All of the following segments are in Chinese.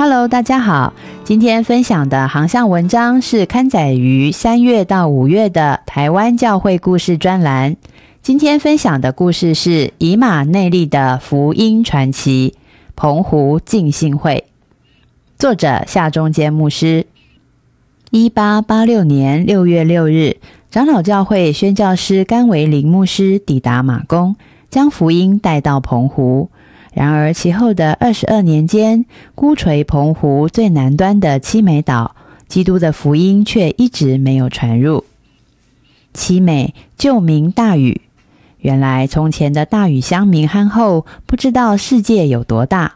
Hello，大家好，今天分享的航向文章是刊载于三月到五月的台湾教会故事专栏。今天分享的故事是以马内利的福音传奇——澎湖浸信会。作者夏中坚牧师。一八八六年六月六日，长老教会宣教师甘维林牧师抵达马公，将福音带到澎湖。然而，其后的二十二年间，孤垂澎湖最南端的七美岛，基督的福音却一直没有传入。七美旧名大屿，原来从前的大屿乡民憨厚，不知道世界有多大，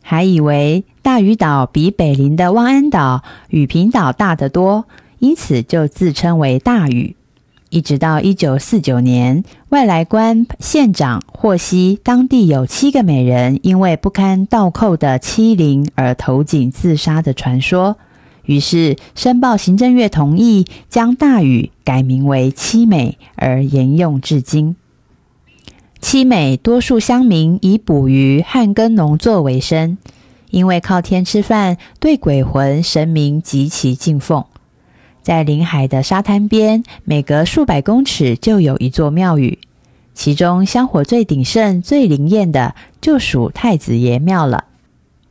还以为大屿岛比北邻的望安岛、雨平岛大得多，因此就自称为大屿。一直到一九四九年，外来官县长获悉当地有七个美人因为不堪倒扣的欺凌而投井自杀的传说，于是申报行政院同意将大禹改名为七美，而沿用至今。七美多数乡民以捕鱼和耕农作为生，因为靠天吃饭，对鬼魂神明极其敬奉。在临海的沙滩边，每隔数百公尺就有一座庙宇，其中香火最鼎盛、最灵验的，就属太子爷庙了。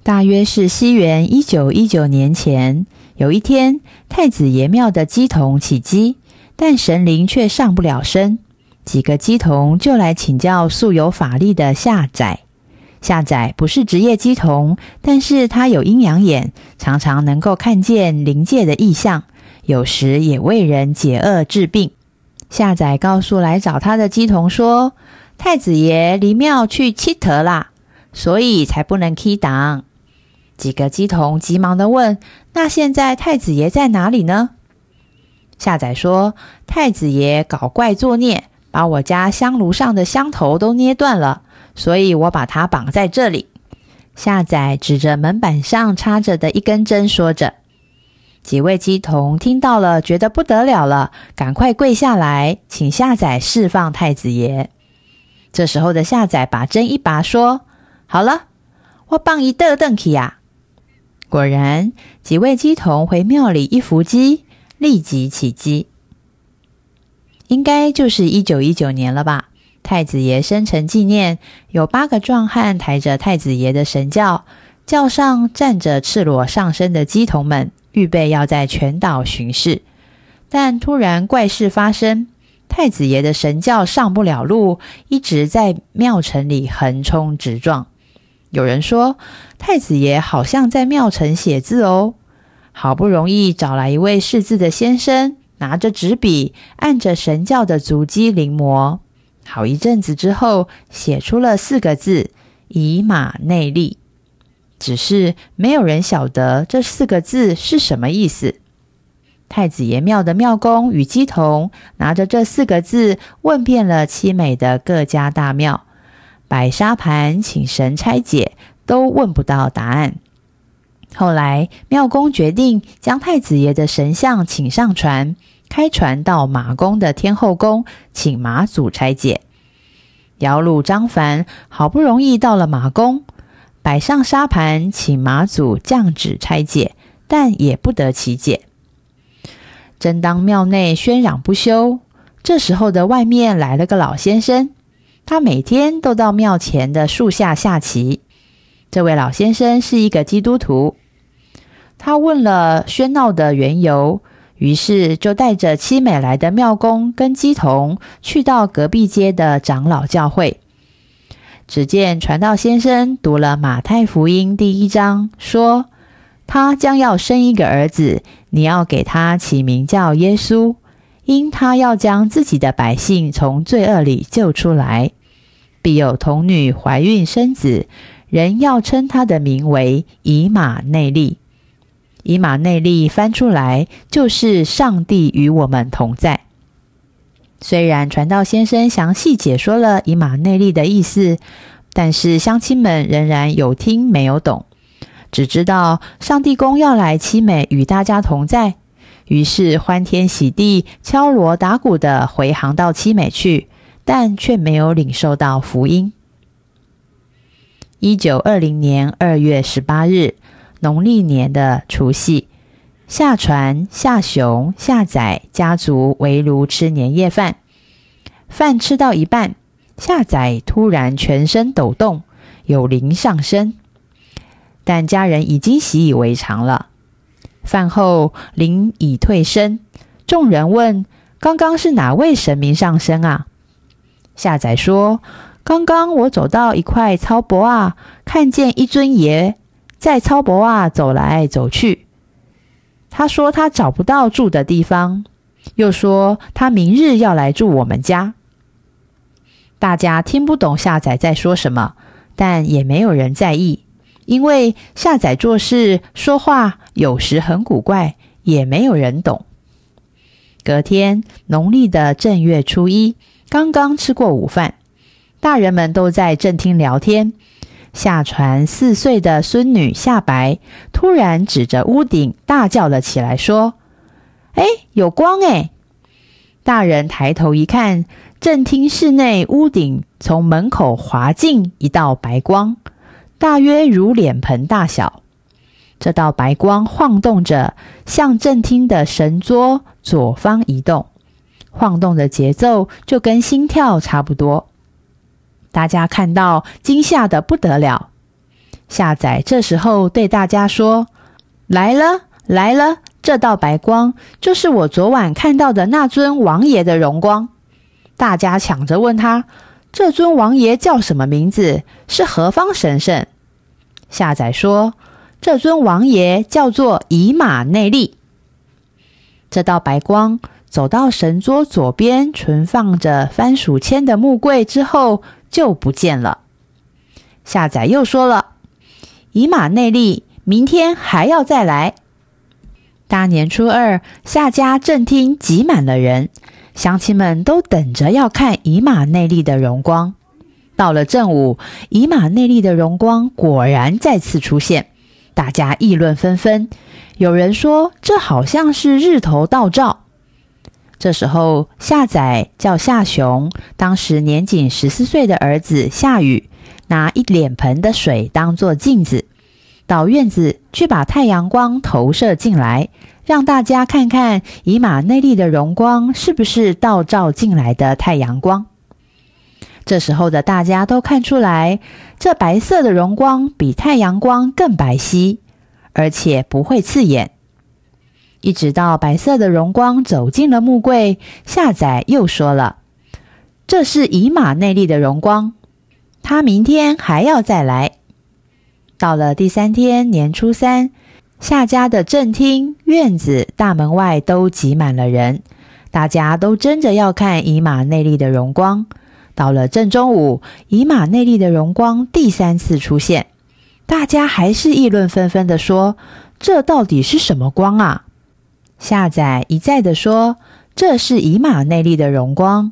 大约是西元一九一九年前，有一天，太子爷庙的鸡童起鸡，但神灵却上不了身。几个鸡童就来请教素有法力的下仔。下仔不是职业鸡童，但是他有阴阳眼，常常能够看见灵界的异象。有时也为人解厄治病。下载告诉来找他的鸡童说：“太子爷离庙去七特啦，所以才不能 key 档。”几个鸡童急忙的问：“那现在太子爷在哪里呢？”下载说：“太子爷搞怪作孽，把我家香炉上的香头都捏断了，所以我把他绑在这里。”下载指着门板上插着的一根针，说着。几位鸡童听到了，觉得不得了了，赶快跪下来，请下载释放太子爷。这时候的下载把针一拔，说：“好了，我帮一得邓起呀。”果然，几位鸡童回庙里一伏击，立即起鸡。应该就是一九一九年了吧？太子爷生辰纪念，有八个壮汉抬着太子爷的神轿，轿上站着赤裸上身的鸡童们。预备要在全岛巡视，但突然怪事发生，太子爷的神教上不了路，一直在庙城里横冲直撞。有人说，太子爷好像在庙城写字哦。好不容易找来一位识字的先生，拿着纸笔，按着神教的足迹临摹，好一阵子之后，写出了四个字：以马内利。只是没有人晓得这四个字是什么意思。太子爷庙的庙公与鸡童拿着这四个字问遍了七美的各家大庙，摆沙盘请神拆解，都问不到答案。后来庙公决定将太子爷的神像请上船，开船到马公的天后宫，请马祖拆解。姚鲁张凡好不容易到了马公。摆上沙盘，请马祖降旨拆解，但也不得其解。正当庙内喧嚷不休，这时候的外面来了个老先生，他每天都到庙前的树下下棋。这位老先生是一个基督徒，他问了喧闹的缘由，于是就带着七美来的庙公跟鸡童，去到隔壁街的长老教会。只见传道先生读了马太福音第一章，说他将要生一个儿子，你要给他起名叫耶稣，因他要将自己的百姓从罪恶里救出来。必有童女怀孕生子，人要称他的名为以马内利。以马内利翻出来就是上帝与我们同在。虽然传道先生详细解说了以马内利的意思，但是乡亲们仍然有听没有懂，只知道上帝公要来凄美与大家同在，于是欢天喜地、敲锣打鼓的回航到凄美去，但却没有领受到福音。一九二零年二月十八日。农历年的除夕，下船，下雄、下仔家族围炉吃年夜饭。饭吃到一半，下仔突然全身抖动，有灵上身。但家人已经习以为常了。饭后灵已退身，众人问：“刚刚是哪位神明上身啊？”下仔说：“刚刚我走到一块草薄啊，看见一尊爷。”在超薄啊走来走去，他说他找不到住的地方，又说他明日要来住我们家。大家听不懂下载在说什么，但也没有人在意，因为下载做事说话有时很古怪，也没有人懂。隔天农历的正月初一，刚刚吃过午饭，大人们都在正厅聊天。下船四岁的孙女夏白突然指着屋顶大叫了起来，说：“哎，有光哎！”大人抬头一看，正厅室内屋顶从门口滑进一道白光，大约如脸盆大小。这道白光晃动着，向正厅的神桌左方移动，晃动的节奏就跟心跳差不多。大家看到，惊吓的不得了。下载这时候对大家说：“来了，来了！这道白光就是我昨晚看到的那尊王爷的荣光。”大家抢着问他：“这尊王爷叫什么名字？是何方神圣？”下载说：“这尊王爷叫做以马内利。”这道白光走到神桌左边存放着番薯签的木柜之后。就不见了。下载又说了，以马内利明天还要再来。大年初二，夏家正厅挤满了人，乡亲们都等着要看以马内利的荣光。到了正午，以马内利的荣光果然再次出现，大家议论纷纷。有人说，这好像是日头倒照。这时候，夏仔叫夏雄，当时年仅十四岁的儿子夏雨，拿一脸盆的水当做镜子，到院子去把太阳光投射进来，让大家看看以马内利的荣光是不是倒照进来的太阳光。这时候的大家都看出来，这白色的荣光比太阳光更白皙，而且不会刺眼。一直到白色的荣光走进了木柜，下载又说了：“这是以马内利的荣光，他明天还要再来。”到了第三天年初三，夏家的正厅、院子、大门外都挤满了人，大家都争着要看以马内利的荣光。到了正中午，以马内利的荣光第三次出现，大家还是议论纷纷的说：“这到底是什么光啊？”下载一再的说：“这是以马内利的荣光。”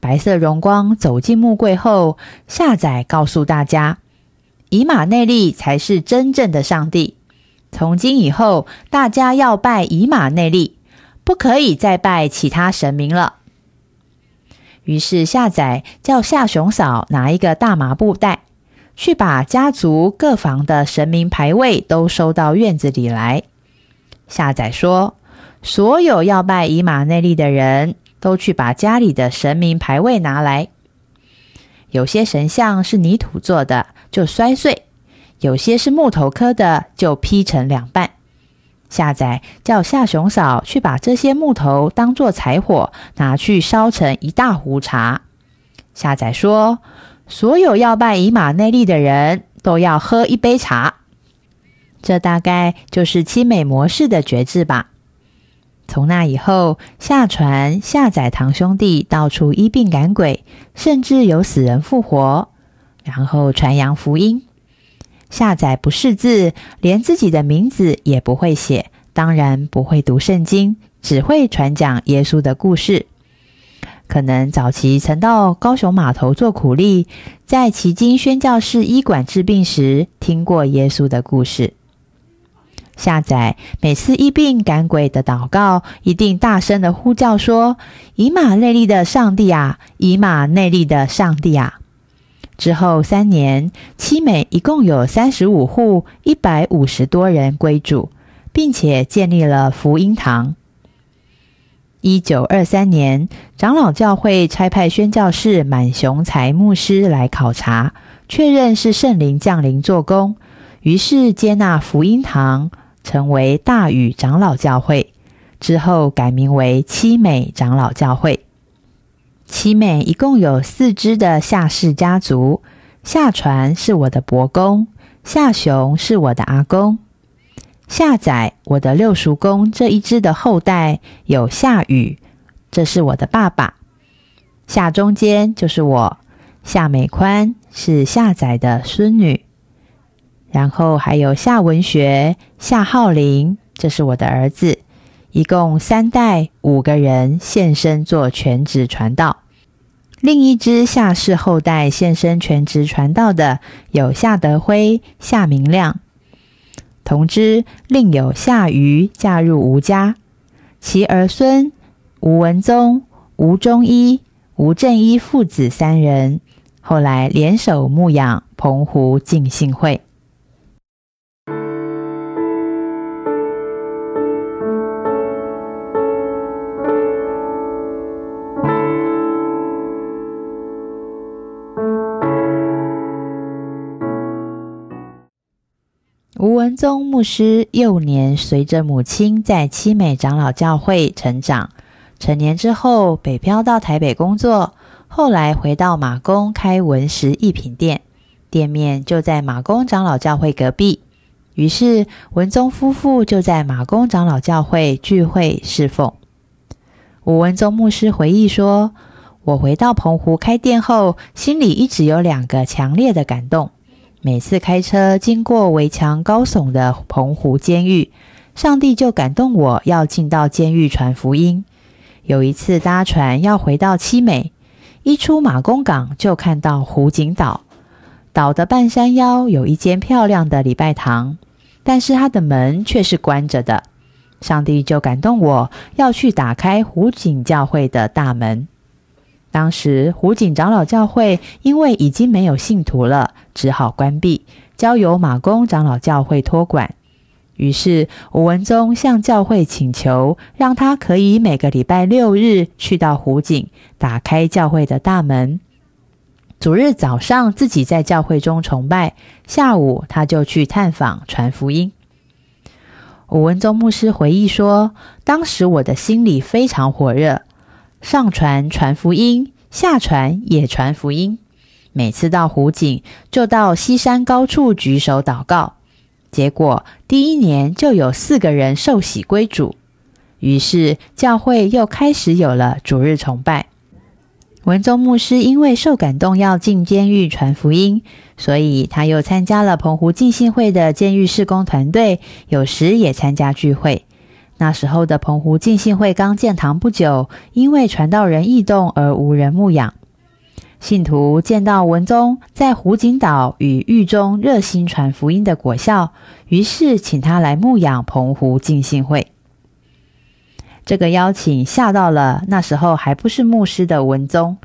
白色荣光走进木柜后，下载告诉大家：“以马内利才是真正的上帝。从今以后，大家要拜以马内利，不可以再拜其他神明了。”于是下载叫夏雄嫂拿一个大麻布袋，去把家族各房的神明牌位都收到院子里来。下载说：“所有要拜以马内利的人都去把家里的神明牌位拿来。有些神像是泥土做的，就摔碎；有些是木头刻的，就劈成两半。”下载叫夏雄嫂去把这些木头当做柴火，拿去烧成一大壶茶。下载说：“所有要拜以马内利的人都要喝一杯茶。”这大概就是七美模式的绝志吧。从那以后，下船下载堂兄弟到处医病赶鬼，甚至有死人复活，然后传扬福音。下载不识字，连自己的名字也不会写，当然不会读圣经，只会传讲耶稣的故事。可能早期曾到高雄码头做苦力，在旗经宣教士医馆治病时，听过耶稣的故事。下载每次疫病赶鬼的祷告，一定大声的呼叫说：“以马内利的上帝啊，以马内利的上帝啊！”之后三年，七美一共有三十五户，一百五十多人归主，并且建立了福音堂。一九二三年，长老教会差派宣教士满雄才牧师来考察，确认是圣灵降临做工，于是接纳福音堂，成为大禹长老教会。之后改名为七美长老教会。七美一共有四支的夏氏家族，夏传是我的伯公，夏雄是我的阿公。夏载，我的六叔公这一支的后代有夏雨，这是我的爸爸。夏中间就是我，夏美宽是夏载的孙女。然后还有夏文学、夏浩林，这是我的儿子。一共三代五个人现身做全职传道。另一支夏氏后代现身全职传道的有夏德辉、夏明亮。同知另有夏瑜嫁入吴家，其儿孙吴文宗、吴忠一、吴正一父子三人，后来联手牧养澎湖敬信会。宗牧师幼年随着母亲在七美长老教会成长，成年之后北漂到台北工作，后来回到马公开文石艺品店，店面就在马公长老教会隔壁。于是文宗夫妇就在马公长老教会聚会侍奉。吴文宗牧师回忆说：“我回到澎湖开店后，心里一直有两个强烈的感动。”每次开车经过围墙高耸的澎湖监狱，上帝就感动我要进到监狱传福音。有一次搭船要回到七美，一出马公港就看到湖景岛，岛的半山腰有一间漂亮的礼拜堂，但是它的门却是关着的。上帝就感动我要去打开湖景教会的大门。当时湖景长老教会因为已经没有信徒了，只好关闭，交由马公长老教会托管。于是吴文宗向教会请求，让他可以每个礼拜六日去到湖景，打开教会的大门。主日早上自己在教会中崇拜，下午他就去探访传福音。吴文宗牧师回忆说：“当时我的心里非常火热。”上船传福音，下船也传福音。每次到湖景，就到西山高处举手祷告。结果第一年就有四个人受洗归主，于是教会又开始有了主日崇拜。文宗牧师因为受感动要进监狱传福音，所以他又参加了澎湖浸信会的监狱事工团队，有时也参加聚会。那时候的澎湖浸信会刚建堂不久，因为传道人异动而无人牧养。信徒见到文宗在湖景岛与狱中热心传福音的果效，于是请他来牧养澎湖浸信会。这个邀请吓到了那时候还不是牧师的文宗，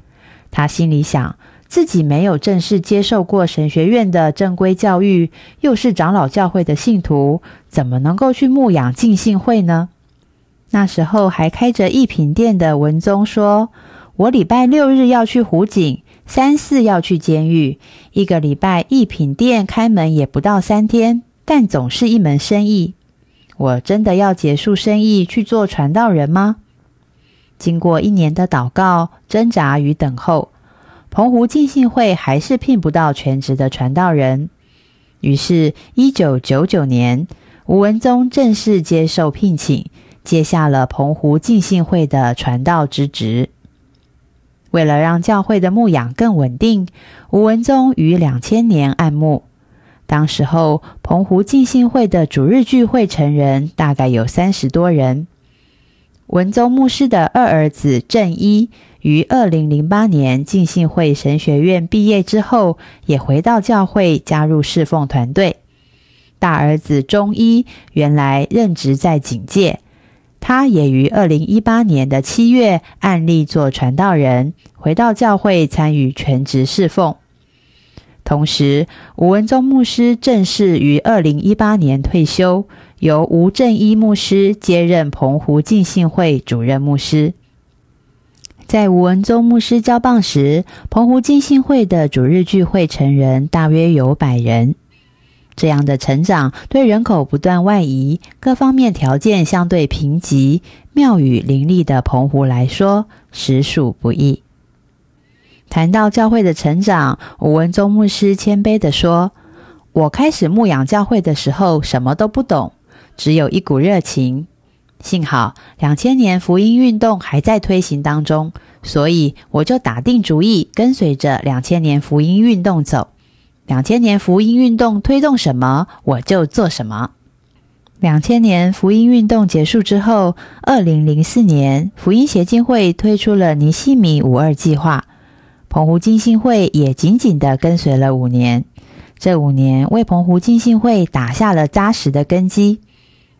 他心里想。自己没有正式接受过神学院的正规教育，又是长老教会的信徒，怎么能够去牧养敬信会呢？那时候还开着一品店的文宗说：“我礼拜六日要去湖景，三四要去监狱，一个礼拜一品店开门也不到三天，但总是一门生意。我真的要结束生意去做传道人吗？”经过一年的祷告、挣扎与等候。澎湖浸信会还是聘不到全职的传道人，于是，一九九九年，吴文宗正式接受聘请，接下了澎湖浸信会的传道之职。为了让教会的牧养更稳定，吴文宗于两千年按牧，当时候澎湖浸信会的主日聚会成人大概有三十多人。文宗牧师的二儿子正一于二零零八年浸信会神学院毕业之后，也回到教会加入侍奉团队。大儿子中一原来任职在警界，他也于二零一八年的七月按例做传道人，回到教会参与全职侍奉。同时，吴文宗牧师正式于二零一八年退休。由吴正一牧师接任澎湖浸信会主任牧师。在吴文宗牧师交棒时，澎湖浸信会的主日聚会成人大约有百人。这样的成长，对人口不断外移、各方面条件相对贫瘠、庙宇林立的澎湖来说，实属不易。谈到教会的成长，吴文宗牧师谦卑地说：“我开始牧养教会的时候，什么都不懂。”只有一股热情，幸好两千年福音运动还在推行当中，所以我就打定主意跟随着两千年福音运动走。两千年福音运动推动什么，我就做什么。两千年福音运动结束之后，二零零四年福音协进会推出了尼西米五二计划，澎湖金信会也紧紧的跟随了五年。这五年为澎湖金信会打下了扎实的根基。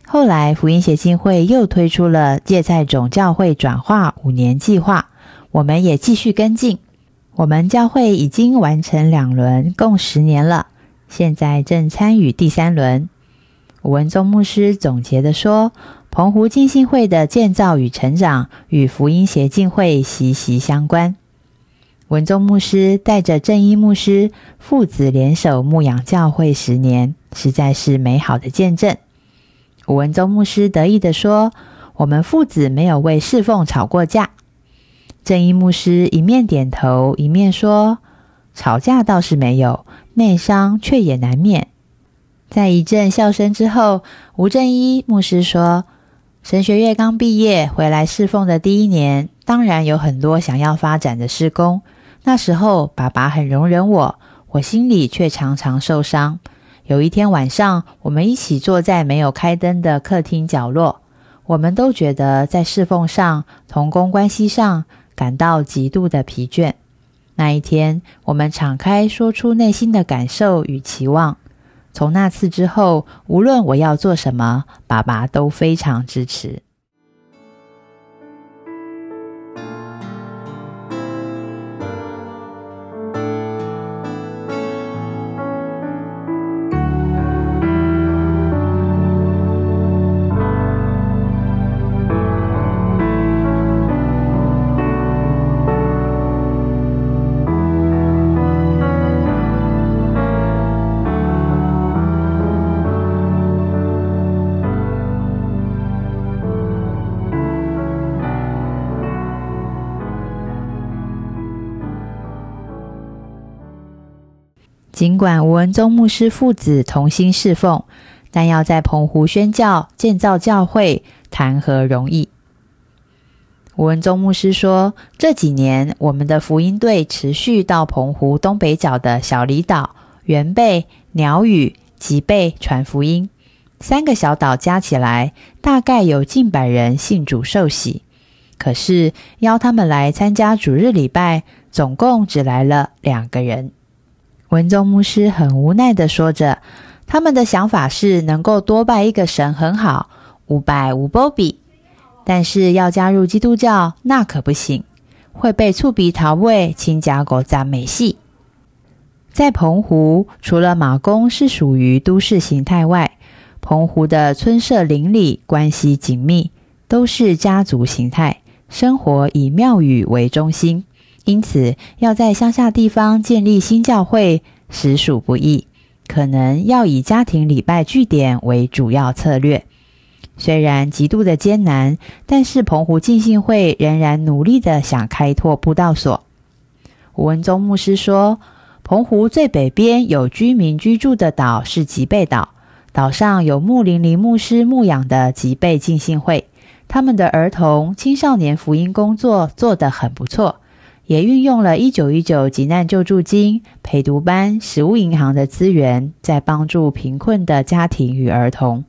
后来，福音协进会又推出了芥菜种教会转化五年计划，我们也继续跟进。我们教会已经完成两轮，共十年了，现在正参与第三轮。吴文宗牧师总结的说：“澎湖浸信会的建造与成长，与福音协进会息息相关。”文宗牧师带着正一牧师父子联手牧养教会十年，实在是美好的见证。吴文宗牧师得意的说：“我们父子没有为侍奉吵过架。”正义牧师一面点头，一面说：“吵架倒是没有，内伤却也难免。”在一阵笑声之后，吴正一牧师说：“神学院刚毕业回来侍奉的第一年，当然有很多想要发展的施工。那时候爸爸很容忍我，我心里却常常受伤。”有一天晚上，我们一起坐在没有开灯的客厅角落，我们都觉得在侍奉上、同工关系上感到极度的疲倦。那一天，我们敞开说出内心的感受与期望。从那次之后，无论我要做什么，爸爸都非常支持。尽管吴文宗牧师父子同心侍奉，但要在澎湖宣教、建造教会，谈何容易？吴文宗牧师说：“这几年，我们的福音队持续到澎湖东北角的小离岛、原贝、鸟屿、吉贝传福音。三个小岛加起来，大概有近百人信主受洗。可是邀他们来参加主日礼拜，总共只来了两个人。”文宗牧师很无奈的说着：“他们的想法是能够多拜一个神很好，五拜无波比。但是要加入基督教，那可不行，会被触鼻桃味亲家狗赞美戏。在澎湖，除了马公是属于都市形态外，澎湖的村社邻里关系紧密，都是家族形态，生活以庙宇为中心。”因此，要在乡下地方建立新教会，实属不易。可能要以家庭礼拜据点为主要策略。虽然极度的艰难，但是澎湖浸信会仍然努力的想开拓布道所。吴文宗牧师说，澎湖最北边有居民居住的岛是吉贝岛，岛上有木林林牧师牧养的吉贝浸信会，他们的儿童青少年福音工作做得很不错。也运用了一九一九急难救助金、陪读班、食物银行的资源，在帮助贫困的家庭与儿童。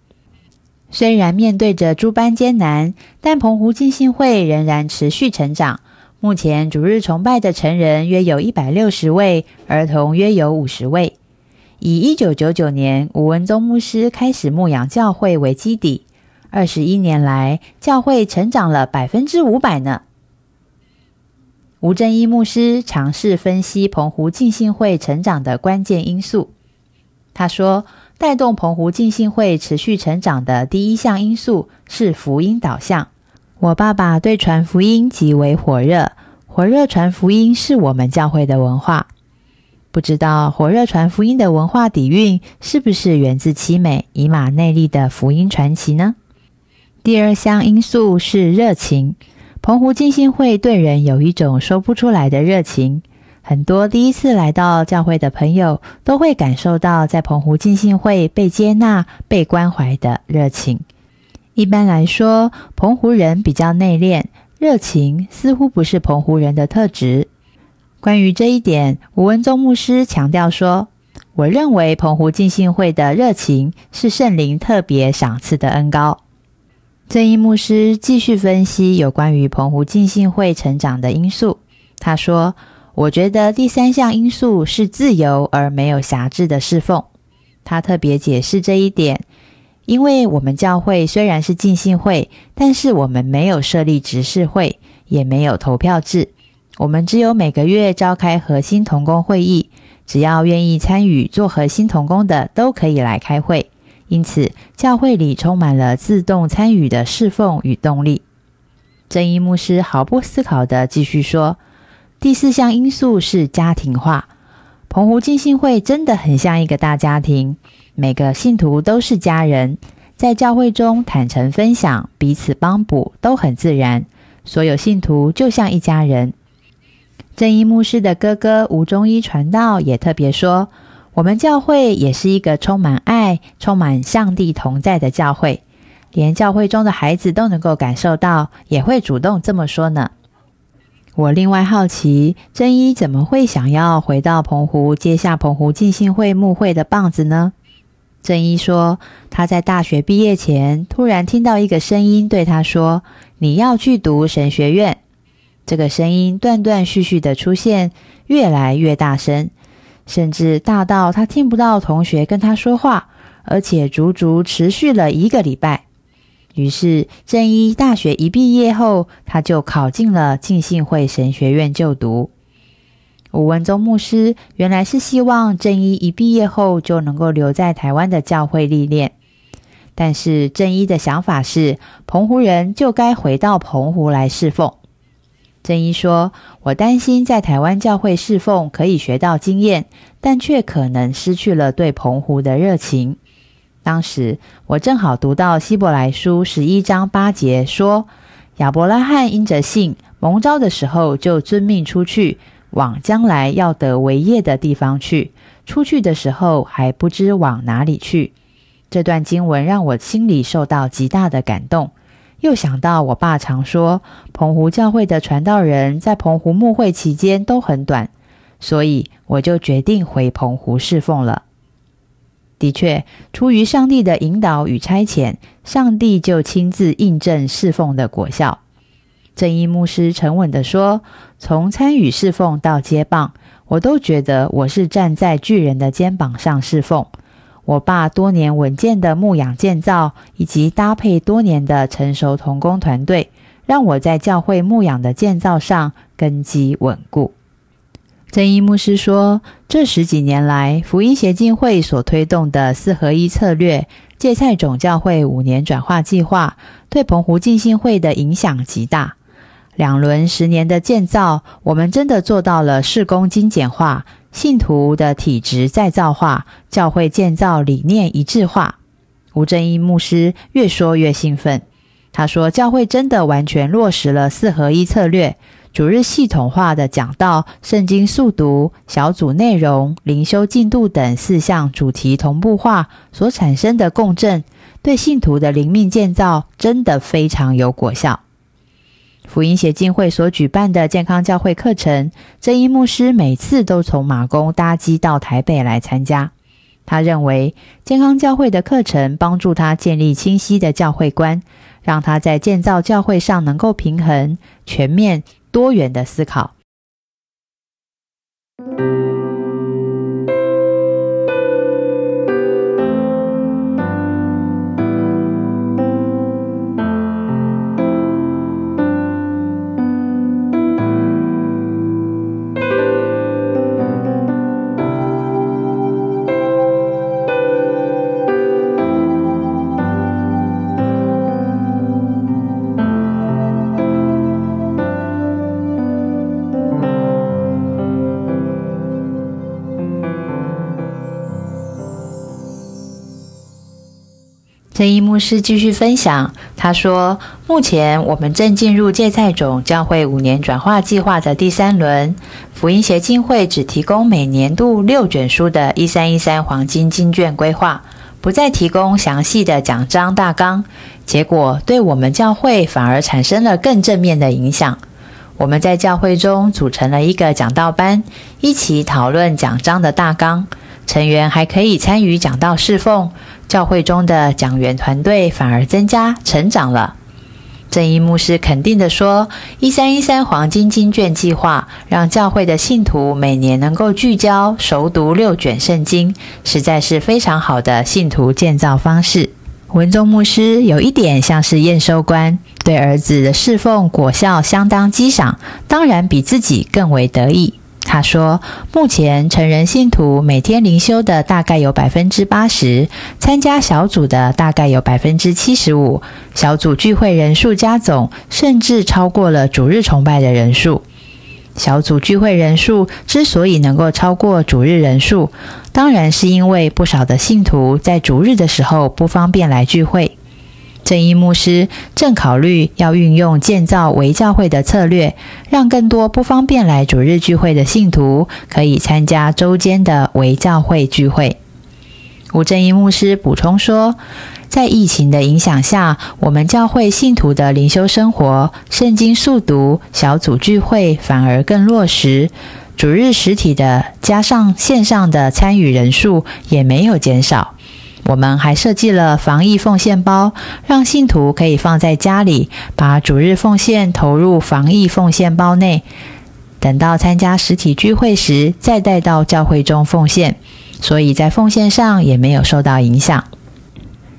虽然面对着诸般艰难，但澎湖浸信会仍然持续成长。目前主日崇拜的成人约有一百六十位，儿童约有五十位。以一九九九年吴文宗牧师开始牧养教会为基底，二十一年来，教会成长了百分之五百呢。吴正一牧师尝试分析澎湖浸信会成长的关键因素。他说，带动澎湖浸信会持续成长的第一项因素是福音导向。我爸爸对传福音极为火热，火热传福音是我们教会的文化。不知道火热传福音的文化底蕴是不是源自七美以马内利的福音传奇呢？第二项因素是热情。澎湖浸信会对人有一种说不出来的热情，很多第一次来到教会的朋友都会感受到在澎湖浸信会被接纳、被关怀的热情。一般来说，澎湖人比较内敛，热情似乎不是澎湖人的特质。关于这一点，吴文宗牧师强调说：“我认为澎湖浸信会的热情是圣灵特别赏赐的恩高。”正义牧师继续分析有关于澎湖浸信会成长的因素。他说：“我觉得第三项因素是自由而没有辖制的侍奉。”他特别解释这一点，因为我们教会虽然是浸信会，但是我们没有设立执事会，也没有投票制。我们只有每个月召开核心同工会议，只要愿意参与做核心同工的，都可以来开会。因此，教会里充满了自动参与的侍奉与动力。正义牧师毫不思考的继续说：“第四项因素是家庭化。澎湖浸信会真的很像一个大家庭，每个信徒都是家人，在教会中坦诚分享、彼此帮补都很自然。所有信徒就像一家人。”正义牧师的哥哥吴中一传道也特别说。我们教会也是一个充满爱、充满上帝同在的教会，连教会中的孩子都能够感受到，也会主动这么说呢。我另外好奇，真一怎么会想要回到澎湖接下澎湖浸信会牧会的棒子呢？真一说，他在大学毕业前，突然听到一个声音对他说：“你要去读神学院。”这个声音断断续续的出现，越来越大声。甚至大到他听不到同学跟他说话，而且足足持续了一个礼拜。于是正一大学一毕业后，他就考进了浸信会神学院就读。吴文宗牧师原来是希望正一一毕业后就能够留在台湾的教会历练，但是正一的想法是，澎湖人就该回到澎湖来侍奉。正一说：“我担心在台湾教会侍奉可以学到经验，但却可能失去了对澎湖的热情。”当时我正好读到希伯来书十一章八节，说亚伯拉罕因着信蒙召的时候，就遵命出去，往将来要得为业的地方去。出去的时候还不知往哪里去。这段经文让我心里受到极大的感动。又想到我爸常说，澎湖教会的传道人在澎湖牧会期间都很短，所以我就决定回澎湖侍奉了。的确，出于上帝的引导与差遣，上帝就亲自印证侍奉的果效。正义牧师沉稳地说：“从参与侍奉到接棒，我都觉得我是站在巨人的肩膀上侍奉。”我爸多年稳健的牧养建造，以及搭配多年的成熟童工团队，让我在教会牧养的建造上根基稳固。正义牧师说，这十几年来，福音协进会所推动的四合一策略、芥菜种教会五年转化计划，对澎湖浸信会的影响极大。两轮十年的建造，我们真的做到了事工精简化。信徒的体质再造化，教会建造理念一致化。吴正义牧师越说越兴奋，他说：“教会真的完全落实了四合一策略，主日系统化的讲道、圣经速读、小组内容、灵修进度等四项主题同步化所产生的共振，对信徒的灵命建造真的非常有果效。”福音协进会所举办的健康教会课程，这一牧师每次都从马公搭机到台北来参加。他认为健康教会的课程帮助他建立清晰的教会观，让他在建造教会上能够平衡、全面、多元的思考。正一牧师继续分享，他说：“目前我们正进入芥菜种教会五年转化计划的第三轮。福音协进会只提供每年度六卷书的一三一三黄金经卷规划，不再提供详细的讲章大纲。结果对我们教会反而产生了更正面的影响。我们在教会中组成了一个讲道班，一起讨论讲章的大纲。成员还可以参与讲道侍奉。”教会中的讲员团队反而增加成长了。正义牧师肯定地说：“一三一三黄金经卷计划让教会的信徒每年能够聚焦熟读六卷圣经，实在是非常好的信徒建造方式。”文宗牧师有一点像是验收官，对儿子的侍奉果效相当激赏，当然比自己更为得意。他说：“目前成人信徒每天灵修的大概有百分之八十，参加小组的大概有百分之七十五，小组聚会人数加总甚至超过了主日崇拜的人数。小组聚会人数之所以能够超过主日人数，当然是因为不少的信徒在主日的时候不方便来聚会。”正义牧师正考虑要运用建造围教会的策略，让更多不方便来主日聚会的信徒可以参加周间的围教会聚会。吴正义牧师补充说，在疫情的影响下，我们教会信徒的灵修生活、圣经速读、小组聚会反而更落实，主日实体的加上线上的参与人数也没有减少。我们还设计了防疫奉献包，让信徒可以放在家里，把主日奉献投入防疫奉献包内，等到参加实体聚会时再带到教会中奉献。所以在奉献上也没有受到影响。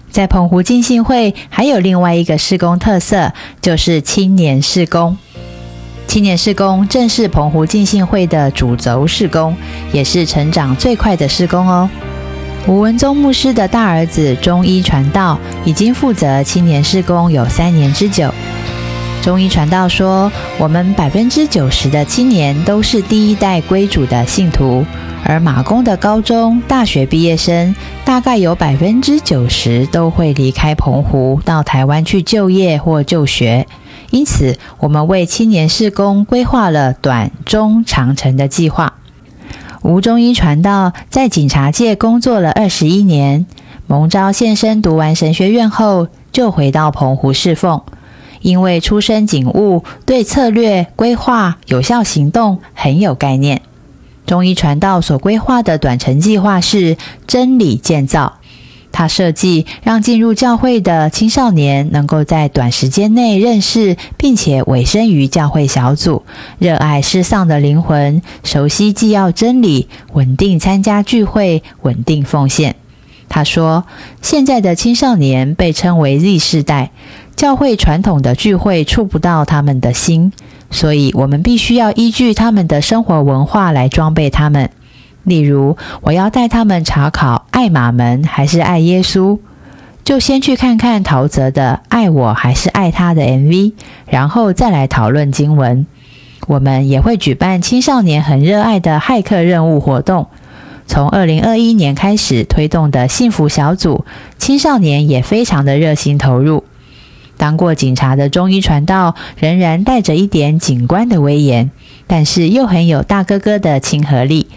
在澎湖浸信会还有另外一个施工特色，就是青年施工。青年施工正是澎湖浸信会的主轴施工，也是成长最快的施工哦。吴文宗牧师的大儿子中医传道已经负责青年事工有三年之久。中医传道说：“我们百分之九十的青年都是第一代归主的信徒，而马公的高中、大学毕业生大概有百分之九十都会离开澎湖到台湾去就业或就学。因此，我们为青年事工规划了短、中、长程的计划。”吴中医传道在警察界工作了二十一年，蒙召现身读完神学院后，就回到澎湖侍奉。因为出身警务，对策略规划、有效行动很有概念。中医传道所规划的短程计划是真理建造。他设计让进入教会的青少年能够在短时间内认识，并且委身于教会小组，热爱失丧的灵魂，熟悉纪要真理，稳定参加聚会，稳定奉献。他说：“现在的青少年被称为 Z 世代，教会传统的聚会触不到他们的心，所以我们必须要依据他们的生活文化来装备他们。”例如，我要带他们查考爱马门还是爱耶稣，就先去看看陶喆的《爱我还是爱他》的 MV，然后再来讨论经文。我们也会举办青少年很热爱的骇客任务活动。从二零二一年开始推动的幸福小组，青少年也非常的热心投入。当过警察的中医传道，仍然带着一点警官的威严。但是又很有大哥哥的亲和力，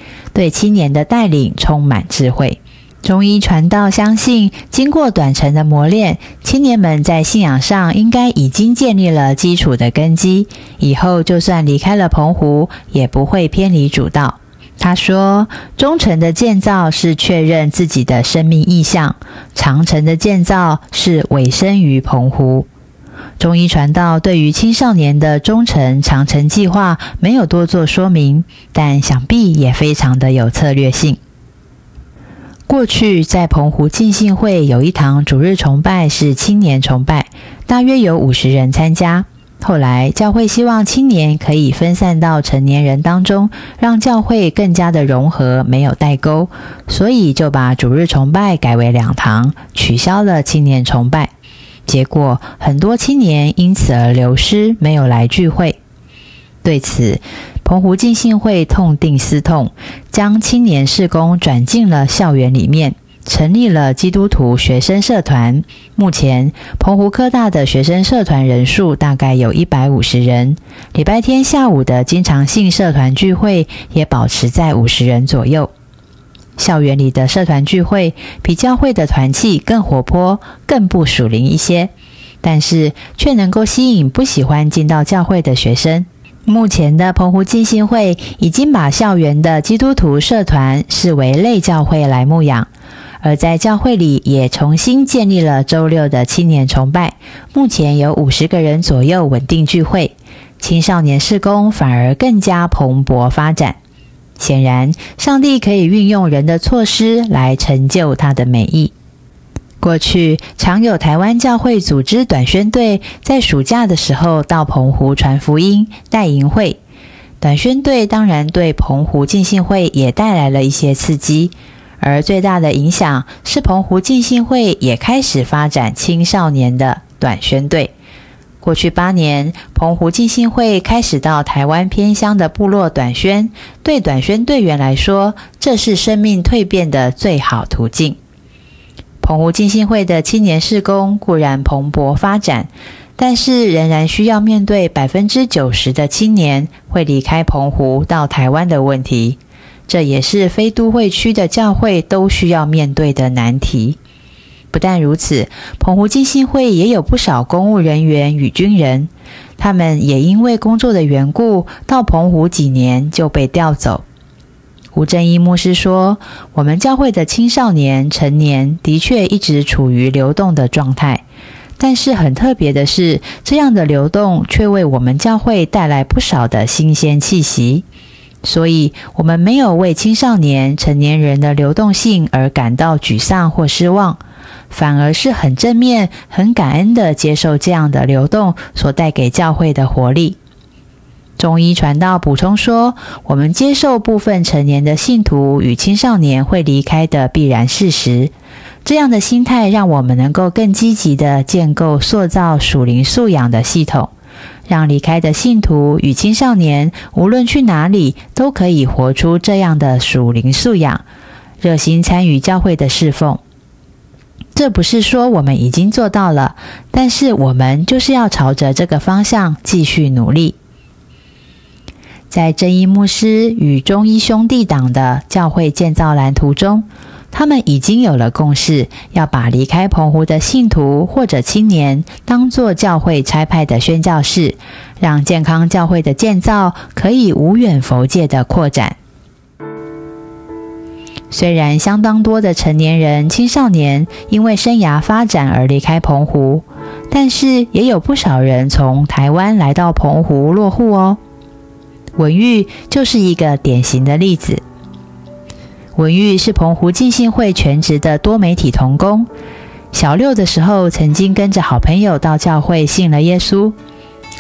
对青年的带领充满智慧。中医传道相信，经过短程的磨练，青年们在信仰上应该已经建立了基础的根基，以后就算离开了澎湖，也不会偏离主道。他说：“中程的建造是确认自己的生命意向，长程的建造是委身于澎湖。”中医传道对于青少年的忠诚、长城计划没有多做说明，但想必也非常的有策略性。过去在澎湖浸信会有一堂主日崇拜是青年崇拜，大约有五十人参加。后来教会希望青年可以分散到成年人当中，让教会更加的融合，没有代沟，所以就把主日崇拜改为两堂，取消了青年崇拜。结果很多青年因此而流失，没有来聚会。对此，澎湖浸信会痛定思痛，将青年事工转进了校园里面，成立了基督徒学生社团。目前，澎湖科大的学生社团人数大概有一百五十人。礼拜天下午的经常性社团聚会也保持在五十人左右。校园里的社团聚会比教会的团契更活泼、更不属灵一些，但是却能够吸引不喜欢进到教会的学生。目前的澎湖浸信会已经把校园的基督徒社团视为类教会来牧养，而在教会里也重新建立了周六的青年崇拜，目前有五十个人左右稳定聚会，青少年事工反而更加蓬勃发展。显然，上帝可以运用人的措施来成就他的美意。过去常有台湾教会组织短宣队，在暑假的时候到澎湖传福音、带营会。短宣队当然对澎湖浸信会也带来了一些刺激，而最大的影响是澎湖浸信会也开始发展青少年的短宣队。过去八年，澎湖浸信会开始到台湾偏乡的部落短宣，对短宣队员来说，这是生命蜕变的最好途径。澎湖浸信会的青年事工固然蓬勃发展，但是仍然需要面对百分之九十的青年会离开澎湖到台湾的问题，这也是非都会区的教会都需要面对的难题。不但如此，澎湖基信会也有不少公务人员与军人，他们也因为工作的缘故，到澎湖几年就被调走。吴正义牧师说：“我们教会的青少年、成年的确一直处于流动的状态，但是很特别的是，这样的流动却为我们教会带来不少的新鲜气息。所以，我们没有为青少年、成年人的流动性而感到沮丧或失望，反而是很正面、很感恩的接受这样的流动所带给教会的活力。”中医传道补充说：“我们接受部分成年的信徒与青少年会离开的必然事实。这样的心态让我们能够更积极的建构、塑造属灵素养的系统，让离开的信徒与青少年无论去哪里都可以活出这样的属灵素养，热心参与教会的侍奉。这不是说我们已经做到了，但是我们就是要朝着这个方向继续努力。”在正义牧师与中医兄弟党的教会建造蓝图中，他们已经有了共识，要把离开澎湖的信徒或者青年当作教会差派的宣教士，让健康教会的建造可以无远佛界的扩展。虽然相当多的成年人、青少年因为生涯发展而离开澎湖，但是也有不少人从台湾来到澎湖落户哦。文玉就是一个典型的例子。文玉是澎湖浸信会全职的多媒体童工。小六的时候，曾经跟着好朋友到教会信了耶稣。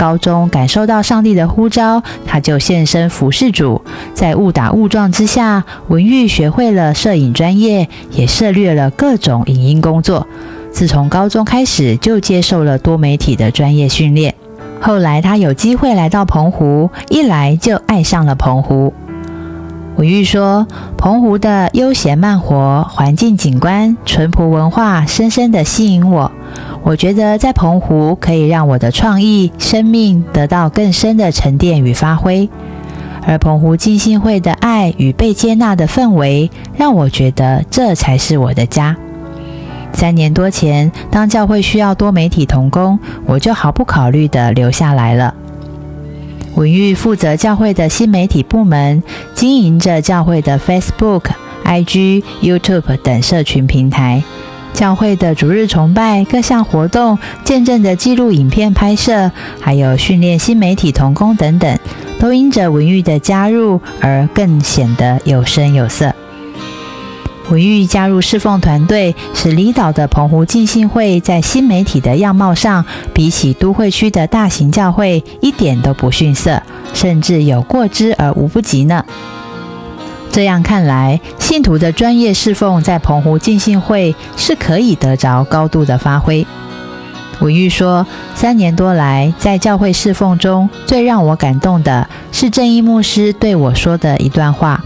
高中感受到上帝的呼召，他就现身服侍主。在误打误撞之下，文玉学会了摄影专业，也涉猎了各种影音工作。自从高中开始，就接受了多媒体的专业训练。后来他有机会来到澎湖，一来就爱上了澎湖。文玉说：“澎湖的悠闲慢活、环境景观、淳朴文化，深深地吸引我。我觉得在澎湖可以让我的创意生命得到更深的沉淀与发挥。而澎湖浸信会的爱与被接纳的氛围，让我觉得这才是我的家。三年多前，当教会需要多媒体同工，我就毫不考虑地留下来了。文玉负责教会的新媒体部门，经营着教会的 Facebook、IG、YouTube 等社群平台。教会的逐日崇拜、各项活动、见证的记录影片拍摄，还有训练新媒体童工等等，都因着文玉的加入而更显得有声有色。文玉加入侍奉团队，使离岛的澎湖浸信会在新媒体的样貌上，比起都会区的大型教会一点都不逊色，甚至有过之而无不及呢。这样看来，信徒的专业侍奉在澎湖浸信会是可以得着高度的发挥。文玉说，三年多来，在教会侍奉中最让我感动的是正义牧师对我说的一段话。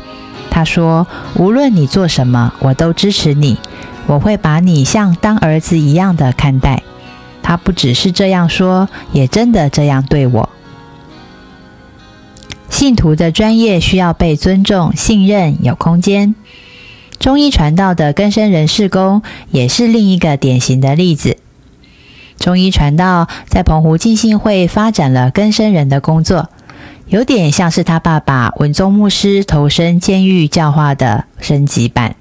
他说：“无论你做什么，我都支持你。我会把你像当儿子一样的看待。”他不只是这样说，也真的这样对我。信徒的专业需要被尊重、信任、有空间。中医传道的根生人事工也是另一个典型的例子。中医传道在澎湖浸信会发展了根生人的工作。有点像是他爸爸文宗牧师投身监狱教化的升级版。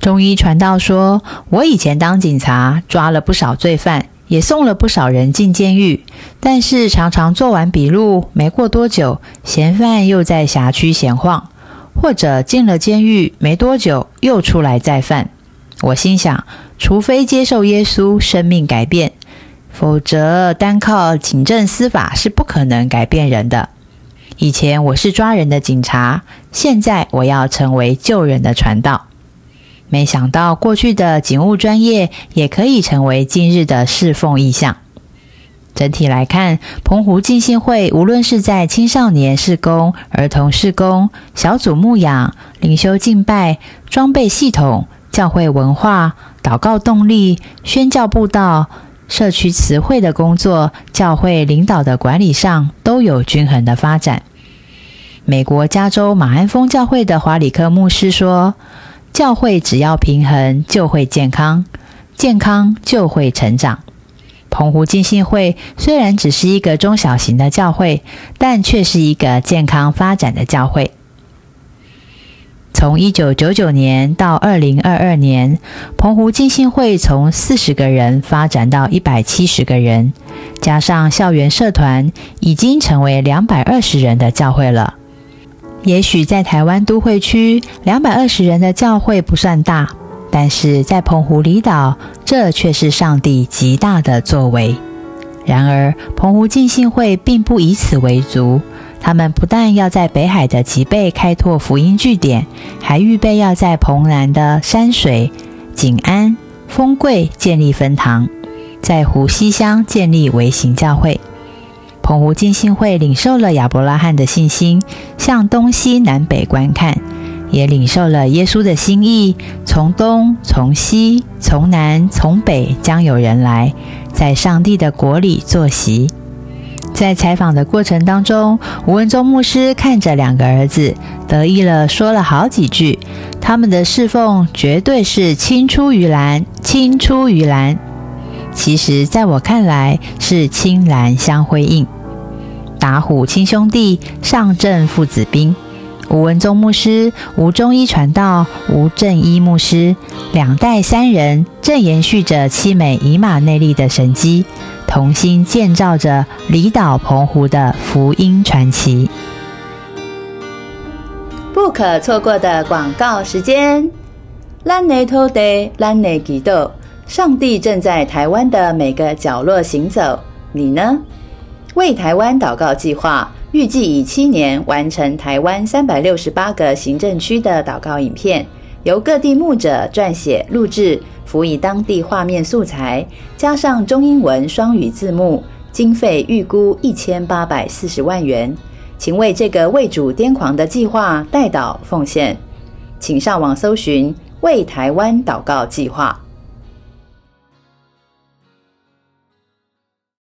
中医传道说：“我以前当警察，抓了不少罪犯，也送了不少人进监狱。但是常常做完笔录，没过多久，嫌犯又在辖区闲晃，或者进了监狱没多久又出来再犯。我心想，除非接受耶稣，生命改变，否则单靠警政司法是不可能改变人的。”以前我是抓人的警察，现在我要成为救人的传道。没想到过去的警务专业也可以成为今日的侍奉意向。整体来看，澎湖浸信会无论是在青少年事工、儿童事工、小组牧养、灵修敬拜、装备系统、教会文化、祷告动力、宣教布道。社区词汇的工作，教会领导的管理上都有均衡的发展。美国加州马鞍峰教会的华里克牧师说：“教会只要平衡，就会健康；健康就会成长。”澎湖浸信会虽然只是一个中小型的教会，但却是一个健康发展的教会。从一九九九年到二零二二年，澎湖浸信会从四十个人发展到一百七十个人，加上校园社团，已经成为两百二十人的教会了。也许在台湾都会区，两百二十人的教会不算大，但是在澎湖离岛，这却是上帝极大的作为。然而，澎湖浸信会并不以此为足。他们不但要在北海的吉贝开拓福音据点，还预备要在蓬南的山水、景安、丰贵建立分堂，在湖西乡建立微型教会。澎湖浸信会领受了亚伯拉罕的信心，向东西南北观看，也领受了耶稣的心意，从东、从西、从南、从北，将有人来，在上帝的国里坐席。在采访的过程当中，吴文忠牧师看着两个儿子，得意了，说了好几句。他们的侍奉绝对是青出于蓝，青出于蓝。其实，在我看来，是青蓝相辉映。打虎亲兄弟，上阵父子兵。吴文宗牧师、吴中医传道、吴正一牧师，两代三人正延续着七美以马内利的神迹。同心建造着离岛澎湖的福音传奇。不可错过的广告时间。兰内托德，兰内吉豆，上帝正在台湾的每个角落行走。你呢？为台湾祷告计划预计以七年完成台湾三百六十八个行政区的祷告影片，由各地牧者撰写录制。辅以当地画面素材，加上中英文双语字幕，经费预估一千八百四十万元，请为这个为主癫狂的计划代祷奉献。请上网搜寻“为台湾祷告计划”。